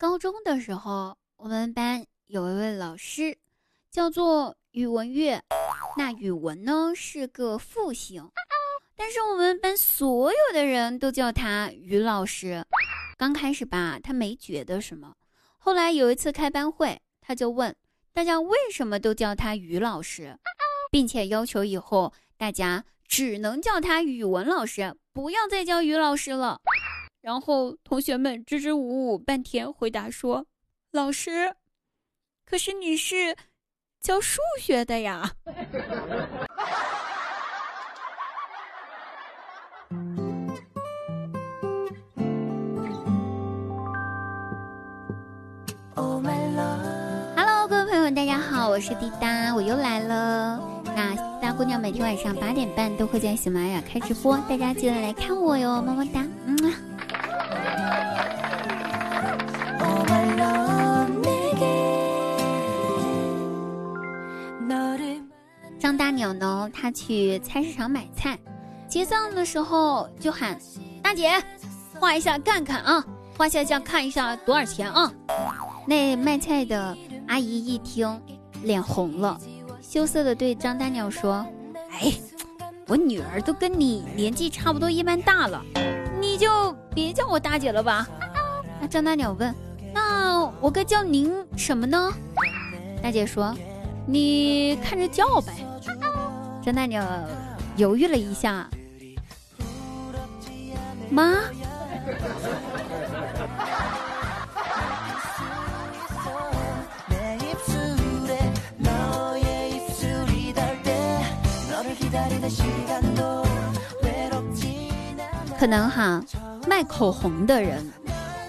高中的时候，我们班有一位老师，叫做宇文月。那语文呢是个复姓，但是我们班所有的人都叫他于老师。刚开始吧，他没觉得什么。后来有一次开班会，他就问大家为什么都叫他于老师，并且要求以后大家只能叫他语文老师，不要再叫于老师了。然后同学们支支吾吾半天，回答说：“老师，可是你是教数学的呀。”哈喽，各位朋友们大家好，我是滴答，我又来了。那大姑娘每天晚上八点半都会在喜马拉雅开直播，大家记得来看我哟，么么哒，嗯。张大鸟呢，他去菜市场买菜，结账的时候就喊：“大姐，画一下看看啊，画下下看一下多少钱啊？”那卖菜的。阿姨一听，脸红了，羞涩的对张大鸟说：“哎，我女儿都跟你年纪差不多一般大了，你就别叫我大姐了吧。”那张大鸟问：“那我该叫您什么呢？”大姐说：“你看着叫呗。”张大鸟犹豫了一下，妈。可能哈，卖口红的人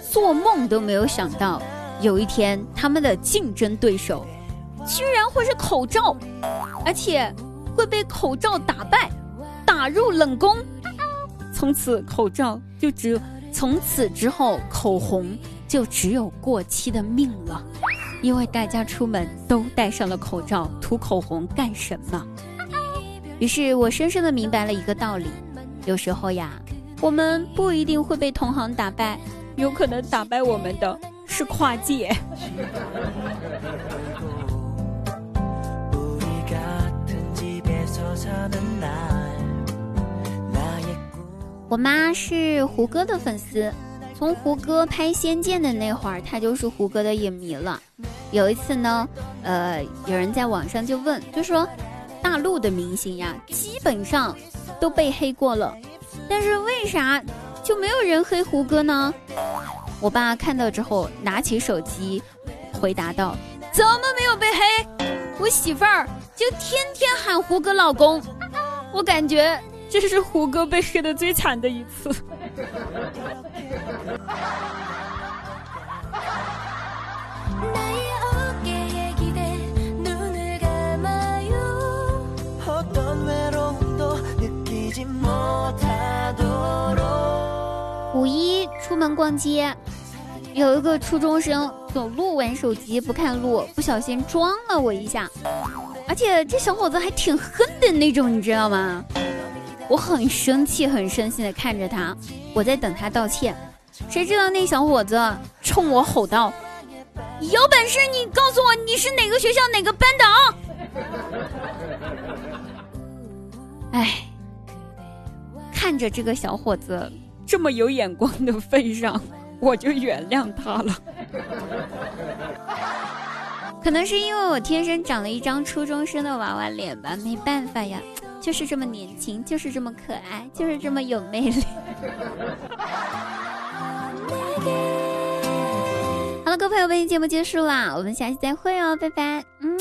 做梦都没有想到，有一天他们的竞争对手居然会是口罩，而且会被口罩打败，打入冷宫。从此口罩就只，从此之后口红就只有过期的命了，因为大家出门都戴上了口罩，涂口红干什么？于是我深深的明白了一个道理，有时候呀。我们不一定会被同行打败，有可能打败我们的是跨界。我妈是胡歌的粉丝，从胡歌拍《仙剑》的那会儿，她就是胡歌的影迷了。有一次呢，呃，有人在网上就问，就说大陆的明星呀，基本上都被黑过了。但是为啥就没有人黑胡歌呢？我爸看到之后拿起手机，回答道：“怎么没有被黑？我媳妇儿就天天喊胡歌老公，我感觉这是胡歌被黑的最惨的一次。”五一出门逛街，有一个初中生走路玩手机不看路，不小心撞了我一下，而且这小伙子还挺狠的那种，你知道吗？我很生气，很生气的看着他，我在等他道歉。谁知道那小伙子冲我吼道：“有本事你告诉我你是哪个学校哪个班的啊！” 哎。看着这个小伙子这么有眼光的份上，我就原谅他了。可能是因为我天生长了一张初中生的娃娃脸吧，没办法呀，就是这么年轻，就是这么可爱，就是这么有魅力。好了，各位朋友本期，节目结束啦，我们下期再会哦，拜拜，嗯。